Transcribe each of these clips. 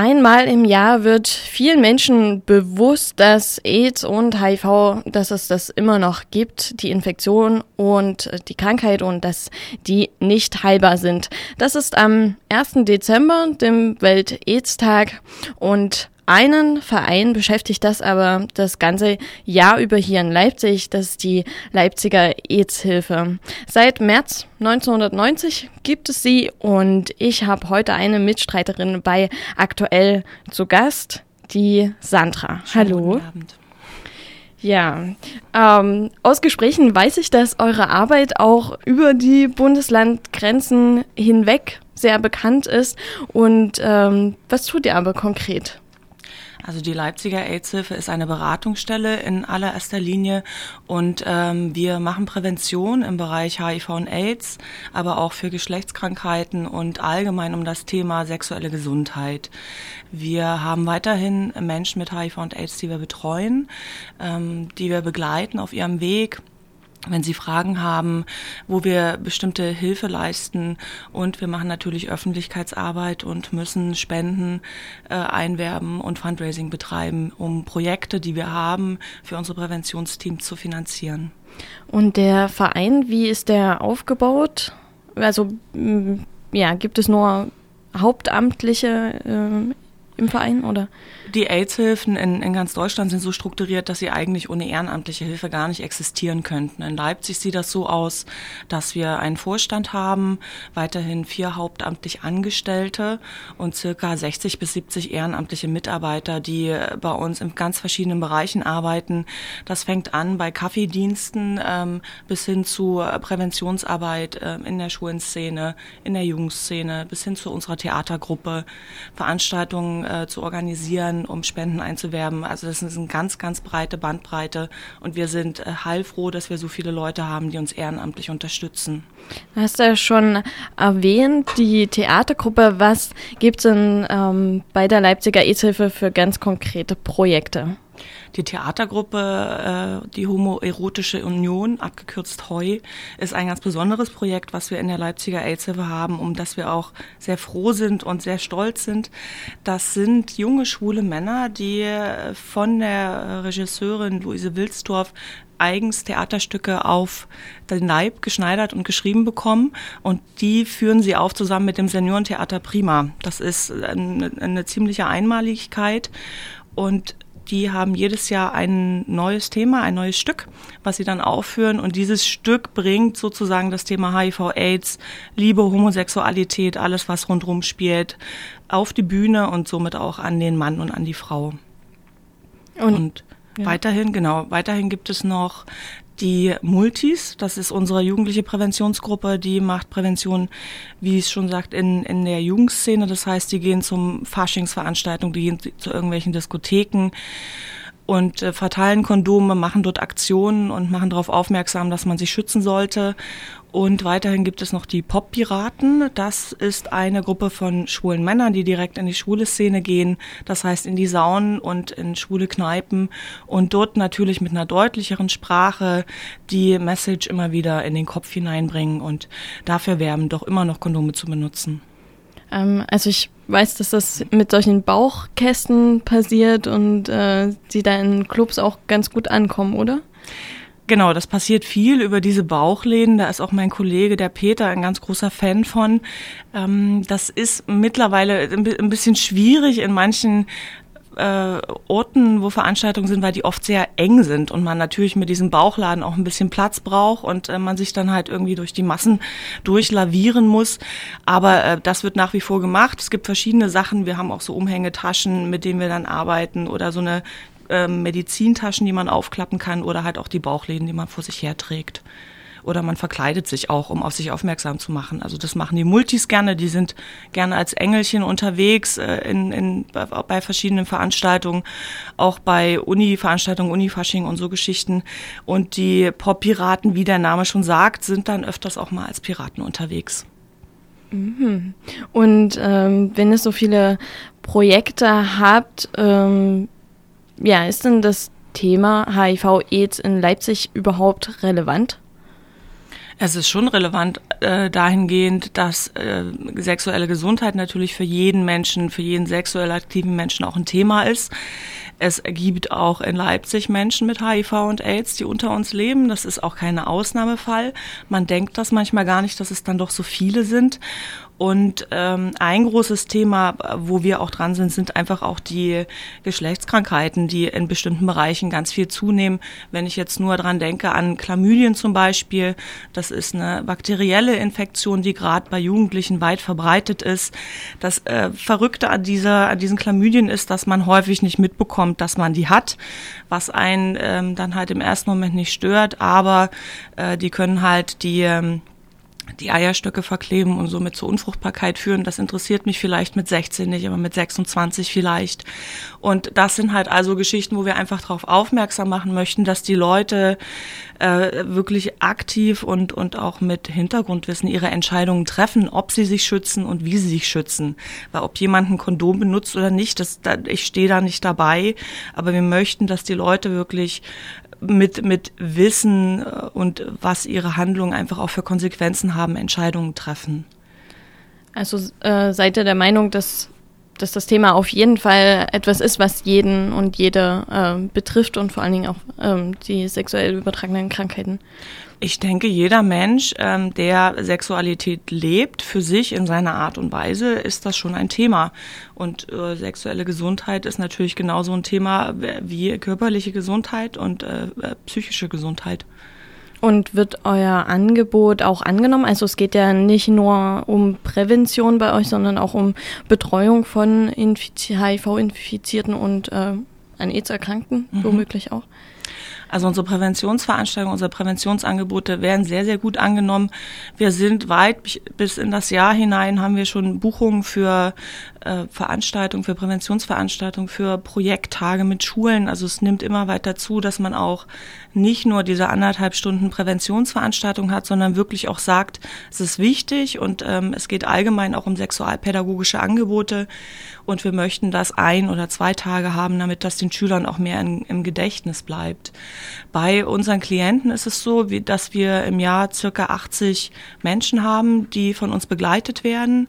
Einmal im Jahr wird vielen Menschen bewusst, dass AIDS und HIV, dass es das immer noch gibt, die Infektion und die Krankheit und dass die nicht heilbar sind. Das ist am 1. Dezember, dem Welt-AIDS-Tag und einen Verein beschäftigt das aber das ganze Jahr über hier in Leipzig. Das ist die Leipziger AIDS-Hilfe. Seit März 1990 gibt es sie und ich habe heute eine Mitstreiterin bei Aktuell zu Gast, die Sandra. Hallo. Guten Abend. Ja, ähm, aus Gesprächen weiß ich, dass eure Arbeit auch über die Bundeslandgrenzen hinweg sehr bekannt ist. Und ähm, was tut ihr aber konkret? Also die Leipziger AIDS-Hilfe ist eine Beratungsstelle in allererster Linie und ähm, wir machen Prävention im Bereich HIV und AIDS, aber auch für Geschlechtskrankheiten und allgemein um das Thema sexuelle Gesundheit. Wir haben weiterhin Menschen mit HIV und AIDS, die wir betreuen, ähm, die wir begleiten auf ihrem Weg wenn Sie Fragen haben, wo wir bestimmte Hilfe leisten. Und wir machen natürlich Öffentlichkeitsarbeit und müssen Spenden äh, einwerben und Fundraising betreiben, um Projekte, die wir haben, für unsere Präventionsteam zu finanzieren. Und der Verein, wie ist der aufgebaut? Also ja, gibt es nur Hauptamtliche äh, im Verein oder? Die AIDS-Hilfen in, in ganz Deutschland sind so strukturiert, dass sie eigentlich ohne ehrenamtliche Hilfe gar nicht existieren könnten. In Leipzig sieht das so aus, dass wir einen Vorstand haben, weiterhin vier hauptamtlich Angestellte und circa 60 bis 70 ehrenamtliche Mitarbeiter, die bei uns in ganz verschiedenen Bereichen arbeiten. Das fängt an bei Kaffeediensten ähm, bis hin zu Präventionsarbeit äh, in der Schulenszene, in der Jugendszene, bis hin zu unserer Theatergruppe, Veranstaltungen äh, zu organisieren, um Spenden einzuwerben. Also das ist eine ganz, ganz breite Bandbreite und wir sind äh, heilfroh, dass wir so viele Leute haben, die uns ehrenamtlich unterstützen. Du hast ja schon erwähnt, die Theatergruppe. Was gibt es denn ähm, bei der Leipziger AIDS-Hilfe für ganz konkrete Projekte? Die Theatergruppe, äh, die Homoerotische Union, abgekürzt HOI, ist ein ganz besonderes Projekt, was wir in der Leipziger AIDS-Hilfe haben, um das wir auch sehr froh sind und sehr stolz sind. Das sind junge, schwule Männer, die von der Regisseurin Luise Wilsdorf eigens Theaterstücke auf den Leib geschneidert und geschrieben bekommen und die führen sie auf zusammen mit dem Seniorentheater Prima. Das ist eine, eine ziemliche Einmaligkeit und die haben jedes Jahr ein neues Thema, ein neues Stück, was sie dann aufführen. Und dieses Stück bringt sozusagen das Thema HIV-Aids, Liebe, Homosexualität, alles, was rundherum spielt, auf die Bühne und somit auch an den Mann und an die Frau. Und, und ja. weiterhin, genau, weiterhin gibt es noch die Multis, das ist unsere jugendliche Präventionsgruppe, die macht Prävention, wie es schon sagt, in, in der Jugendszene. Das heißt, die gehen zum Faschingsveranstaltungen, die gehen zu irgendwelchen Diskotheken und äh, verteilen Kondome, machen dort Aktionen und machen darauf aufmerksam, dass man sich schützen sollte. Und weiterhin gibt es noch die Pop-Piraten. Das ist eine Gruppe von schwulen Männern, die direkt in die schwule Szene gehen. Das heißt in die Saunen und in schwule Kneipen und dort natürlich mit einer deutlicheren Sprache die Message immer wieder in den Kopf hineinbringen und dafür werben, doch immer noch Kondome zu benutzen. Ähm, also ich weiß, dass das mit solchen Bauchkästen passiert und äh, die da in Clubs auch ganz gut ankommen, oder? Genau, das passiert viel über diese Bauchläden. Da ist auch mein Kollege, der Peter, ein ganz großer Fan von. Ähm, das ist mittlerweile ein bisschen schwierig in manchen äh, Orten, wo Veranstaltungen sind, weil die oft sehr eng sind und man natürlich mit diesem Bauchladen auch ein bisschen Platz braucht und äh, man sich dann halt irgendwie durch die Massen durchlavieren muss. Aber äh, das wird nach wie vor gemacht. Es gibt verschiedene Sachen. Wir haben auch so Umhängetaschen, mit denen wir dann arbeiten oder so eine äh, Medizintaschen, die man aufklappen kann oder halt auch die Bauchläden, die man vor sich herträgt oder man verkleidet sich auch, um auf sich aufmerksam zu machen. Also das machen die Multis gerne, die sind gerne als Engelchen unterwegs äh, in, in, bei verschiedenen Veranstaltungen, auch bei Uni-Veranstaltungen, Uni-Fasching und so Geschichten. Und die Pop-Piraten, wie der Name schon sagt, sind dann öfters auch mal als Piraten unterwegs. Mhm. Und ähm, wenn es so viele Projekte habt, ähm, ja, ist denn das Thema HIV-AIDS in Leipzig überhaupt relevant? Es ist schon relevant. äh, dahingehend, dass äh, sexuelle Gesundheit natürlich für jeden Menschen, für jeden sexuell aktiven Menschen auch ein Thema ist. Es gibt auch in Leipzig Menschen mit HIV und AIDS, die unter uns leben. Das ist auch kein Ausnahmefall. Man denkt das manchmal gar nicht, dass es dann doch so viele sind. Und ähm, ein großes Thema, wo wir auch dran sind, sind einfach auch die Geschlechtskrankheiten, die in bestimmten Bereichen ganz viel zunehmen. Wenn ich jetzt nur dran denke an Chlamydien zum Beispiel, das ist eine bakterielle Infektion, die gerade bei Jugendlichen weit verbreitet ist. Das äh, Verrückte an dieser, an diesen Chlamydien ist, dass man häufig nicht mitbekommt, dass man die hat, was einen ähm, dann halt im ersten Moment nicht stört, aber äh, die können halt die ähm, die Eierstöcke verkleben und somit zur Unfruchtbarkeit führen. Das interessiert mich vielleicht mit 16 nicht, aber mit 26 vielleicht. Und das sind halt also Geschichten, wo wir einfach darauf aufmerksam machen möchten, dass die Leute äh, wirklich aktiv und, und auch mit Hintergrundwissen ihre Entscheidungen treffen, ob sie sich schützen und wie sie sich schützen. Weil ob jemand ein Kondom benutzt oder nicht, das, da, ich stehe da nicht dabei. Aber wir möchten, dass die Leute wirklich mit, mit Wissen äh, und was ihre Handlungen einfach auch für Konsequenzen haben, Entscheidungen treffen. Also äh, seid ihr der Meinung, dass, dass das Thema auf jeden Fall etwas ist, was jeden und jede äh, betrifft und vor allen Dingen auch ähm, die sexuell übertragenen Krankheiten? Ich denke, jeder Mensch, ähm, der Sexualität lebt, für sich in seiner Art und Weise, ist das schon ein Thema. Und äh, sexuelle Gesundheit ist natürlich genauso ein Thema wie körperliche Gesundheit und äh, äh, psychische Gesundheit. Und wird euer Angebot auch angenommen? Also es geht ja nicht nur um Prävention bei euch, sondern auch um Betreuung von HIV-Infizierten und äh, an AIDS Erkrankten, mhm. womöglich auch. Also unsere Präventionsveranstaltungen, unsere Präventionsangebote werden sehr, sehr gut angenommen. Wir sind weit bis in das Jahr hinein haben wir schon Buchungen für äh, Veranstaltungen, für Präventionsveranstaltungen, für Projekttage mit Schulen. Also es nimmt immer weiter zu, dass man auch nicht nur diese anderthalb Stunden Präventionsveranstaltung hat, sondern wirklich auch sagt, es ist wichtig und ähm, es geht allgemein auch um sexualpädagogische Angebote und wir möchten das ein oder zwei Tage haben, damit das den Schülern auch mehr in, im Gedächtnis bleibt. Bei unseren Klienten ist es so, wie, dass wir im Jahr circa 80 Menschen haben, die von uns begleitet werden.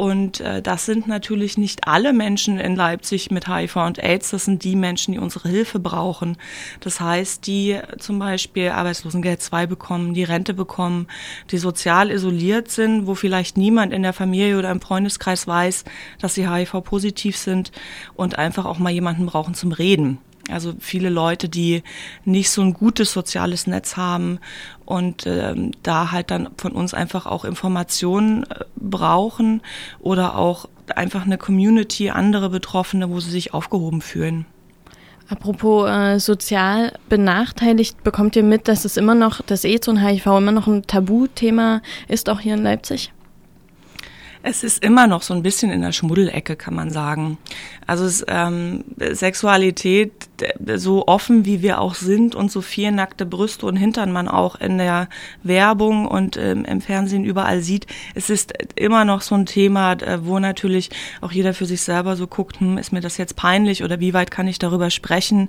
Und äh, das sind natürlich nicht alle Menschen in Leipzig mit HIV und AIDS, das sind die Menschen, die unsere Hilfe brauchen. Das heißt, die zum Beispiel Arbeitslosengeld 2 bekommen, die Rente bekommen, die sozial isoliert sind, wo vielleicht niemand in der Familie oder im Freundeskreis weiß, dass sie HIV-positiv sind und einfach auch mal jemanden brauchen zum Reden. Also viele Leute, die nicht so ein gutes soziales Netz haben und ähm, da halt dann von uns einfach auch Informationen äh, brauchen oder auch einfach eine Community, andere Betroffene, wo sie sich aufgehoben fühlen. Apropos äh, sozial benachteiligt, bekommt ihr mit, dass es immer noch, dass AIDS und HIV immer noch ein Tabuthema ist, auch hier in Leipzig? Es ist immer noch so ein bisschen in der Schmuddelecke, kann man sagen. Also es, ähm, Sexualität, so offen wie wir auch sind und so viel nackte Brüste und Hintern man auch in der Werbung und ähm, im Fernsehen überall sieht, es ist immer noch so ein Thema, wo natürlich auch jeder für sich selber so guckt, hm, ist mir das jetzt peinlich oder wie weit kann ich darüber sprechen?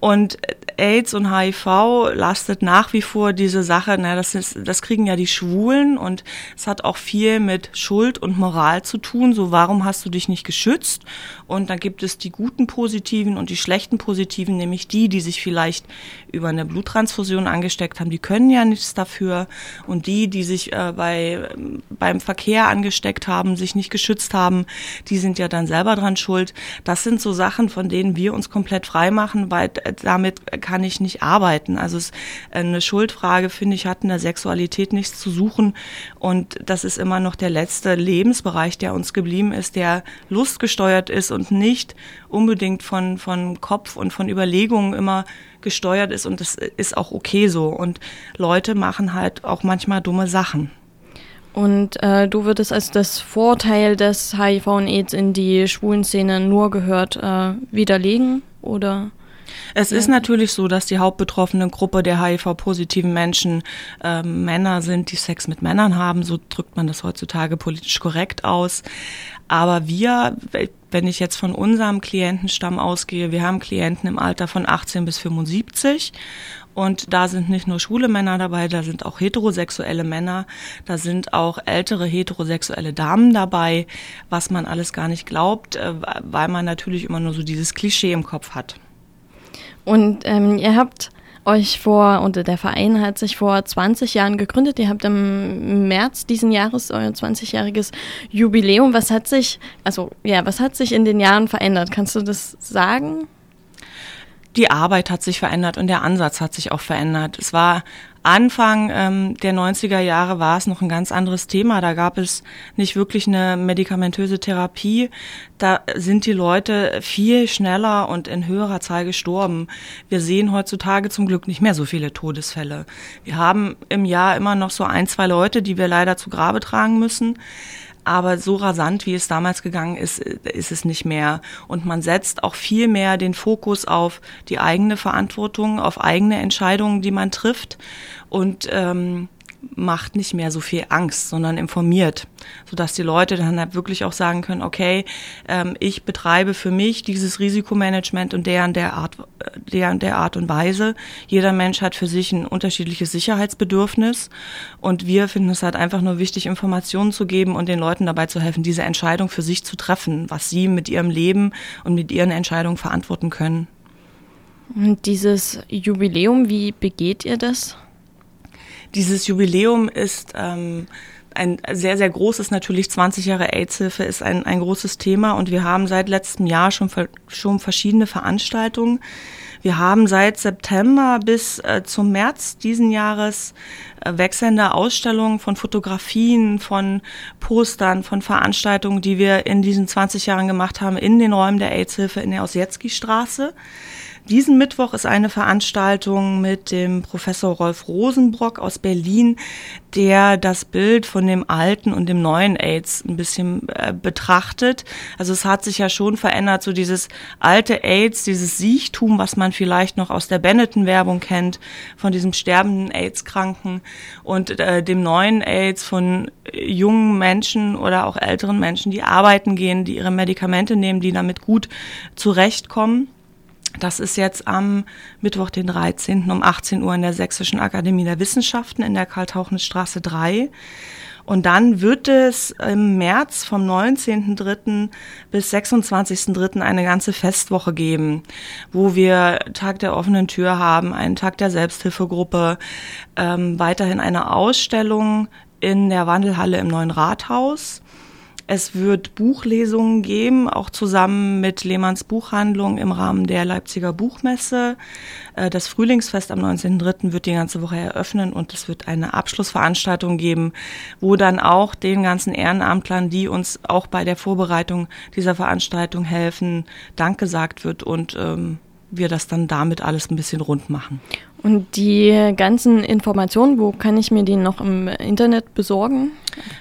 Und AIDS und HIV lastet nach wie vor diese Sache, na, das, ist, das kriegen ja die Schwulen und es hat auch viel mit Schuld und Moral zu tun. So, warum hast du dich nicht geschützt? Und dann gibt es die guten Positiven und die schlechten Positiven, nämlich die, die sich vielleicht über eine Bluttransfusion angesteckt haben, die können ja nichts dafür. Und die, die sich äh, bei, beim Verkehr angesteckt haben, sich nicht geschützt haben, die sind ja dann selber dran schuld. Das sind so Sachen, von denen wir uns komplett frei machen, weil damit kann ich nicht arbeiten. Also es, eine Schuldfrage, finde ich, hat in der Sexualität nichts zu suchen. Und das ist immer noch der letzte Lebensbereich, der uns geblieben ist, der lustgesteuert ist und nicht unbedingt von, von Kopf und von Überlegungen immer gesteuert ist. Und das ist auch okay so. Und Leute machen halt auch manchmal dumme Sachen. Und äh, du würdest als das Vorteil des HIV und AIDS in die schwulen Szene nur gehört äh, widerlegen, oder? Es ja. ist natürlich so, dass die hauptbetroffene Gruppe der HIV-positiven Menschen äh, Männer sind, die Sex mit Männern haben. So drückt man das heutzutage politisch korrekt aus. Aber wir, wenn ich jetzt von unserem Klientenstamm ausgehe, wir haben Klienten im Alter von 18 bis 75 und da sind nicht nur schwule Männer dabei, da sind auch heterosexuelle Männer, da sind auch ältere heterosexuelle Damen dabei, was man alles gar nicht glaubt, äh, weil man natürlich immer nur so dieses Klischee im Kopf hat. Und ähm, ihr habt euch vor, und der Verein hat sich vor 20 Jahren gegründet. Ihr habt im März diesen Jahres euer 20-jähriges Jubiläum. Was hat sich, also ja, was hat sich in den Jahren verändert? Kannst du das sagen? die Arbeit hat sich verändert und der Ansatz hat sich auch verändert. Es war Anfang ähm, der 90er Jahre war es noch ein ganz anderes Thema. Da gab es nicht wirklich eine medikamentöse Therapie. Da sind die Leute viel schneller und in höherer Zahl gestorben. Wir sehen heutzutage zum Glück nicht mehr so viele Todesfälle. Wir haben im Jahr immer noch so ein, zwei Leute, die wir leider zu Grabe tragen müssen. Aber so rasant, wie es damals gegangen ist, ist es nicht mehr. Und man setzt auch viel mehr den Fokus auf die eigene Verantwortung, auf eigene Entscheidungen, die man trifft. Und ähm, macht nicht mehr so viel Angst, sondern informiert, sodass die Leute dann halt wirklich auch sagen können, okay, ähm, ich betreibe für mich dieses Risikomanagement und der der Art, der der Art und Weise. Jeder Mensch hat für sich ein unterschiedliches Sicherheitsbedürfnis und wir finden es halt einfach nur wichtig, Informationen zu geben und den Leuten dabei zu helfen, diese Entscheidung für sich zu treffen, was sie mit ihrem Leben und mit ihren Entscheidungen verantworten können. Und dieses Jubiläum, wie begeht ihr das? Dieses Jubiläum ist ähm, ein sehr, sehr großes, natürlich 20 Jahre AIDS-Hilfe ist ein, ein großes Thema und wir haben seit letztem Jahr schon, schon verschiedene Veranstaltungen. Wir haben seit September bis äh, zum März diesen Jahres äh, wechselnde Ausstellungen von Fotografien, von Postern, von Veranstaltungen, die wir in diesen 20 Jahren gemacht haben in den Räumen der AIDS-Hilfe in der Osjetski-Straße. Diesen Mittwoch ist eine Veranstaltung mit dem Professor Rolf Rosenbrock aus Berlin, der das Bild von dem alten und dem neuen AIDS ein bisschen äh, betrachtet. Also es hat sich ja schon verändert, so dieses alte AIDS, dieses Siechtum, was man vielleicht noch aus der Benetton-Werbung kennt, von diesem sterbenden AIDS-Kranken und äh, dem neuen AIDS von jungen Menschen oder auch älteren Menschen, die arbeiten gehen, die ihre Medikamente nehmen, die damit gut zurechtkommen. Das ist jetzt am Mittwoch, den 13. um 18 Uhr in der Sächsischen Akademie der Wissenschaften in der Karl-Tauchnitz-Straße 3. Und dann wird es im März vom 19.3. bis 26.3. eine ganze Festwoche geben, wo wir Tag der offenen Tür haben, einen Tag der Selbsthilfegruppe, ähm, weiterhin eine Ausstellung in der Wandelhalle im Neuen Rathaus es wird Buchlesungen geben, auch zusammen mit Lehmanns Buchhandlung im Rahmen der Leipziger Buchmesse. Äh, das Frühlingsfest am 19.03. wird die ganze Woche eröffnen und es wird eine Abschlussveranstaltung geben, wo dann auch den ganzen Ehrenamtlern, die uns auch bei der Vorbereitung dieser Veranstaltung helfen, Dank gesagt wird und ähm, wir das dann damit alles ein bisschen rund machen. Und die ganzen Informationen, wo kann ich mir die noch im Internet besorgen?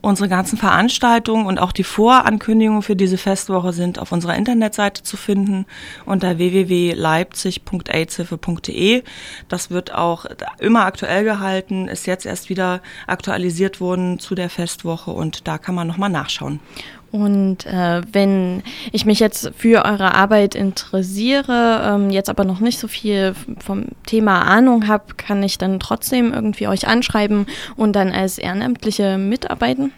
Unsere ganzen Veranstaltungen und auch die Vorankündigungen für diese Festwoche sind auf unserer Internetseite zu finden unter www.leipzig.aidshilfe.de. Das wird auch immer aktuell gehalten, ist jetzt erst wieder aktualisiert worden zu der Festwoche und da kann man nochmal nachschauen. Und äh, wenn ich mich jetzt für eure Arbeit interessiere, ähm, jetzt aber noch nicht so viel vom Thema Ahnung habe, kann ich dann trotzdem irgendwie euch anschreiben und dann als Ehrenamtliche mitarbeiten?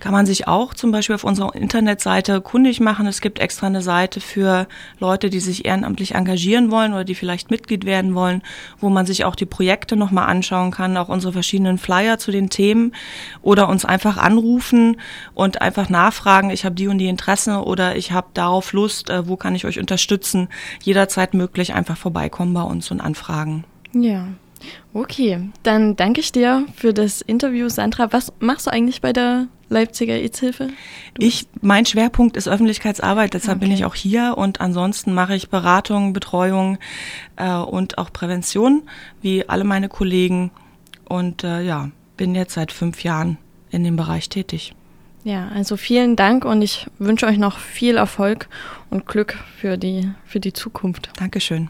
Kann man sich auch zum Beispiel auf unserer Internetseite kundig machen. Es gibt extra eine Seite für Leute, die sich ehrenamtlich engagieren wollen oder die vielleicht Mitglied werden wollen, wo man sich auch die Projekte nochmal anschauen kann, auch unsere verschiedenen Flyer zu den Themen oder uns einfach anrufen und einfach nachfragen, ich habe die und die Interessen oder ich habe darauf Lust, äh, wo kann ich euch unterstützen. Jederzeit möglich einfach vorbeikommen bei uns und anfragen. Ja, Okay, dann danke ich dir für das Interview, Sandra. Was machst du eigentlich bei der Leipziger AIDS-Hilfe? Ich, mein Schwerpunkt ist Öffentlichkeitsarbeit, deshalb okay. bin ich auch hier und ansonsten mache ich Beratung, Betreuung äh, und auch Prävention, wie alle meine Kollegen. Und äh, ja, bin jetzt seit fünf Jahren in dem Bereich tätig. Ja, also vielen Dank und ich wünsche euch noch viel Erfolg und Glück für die, für die Zukunft. Dankeschön.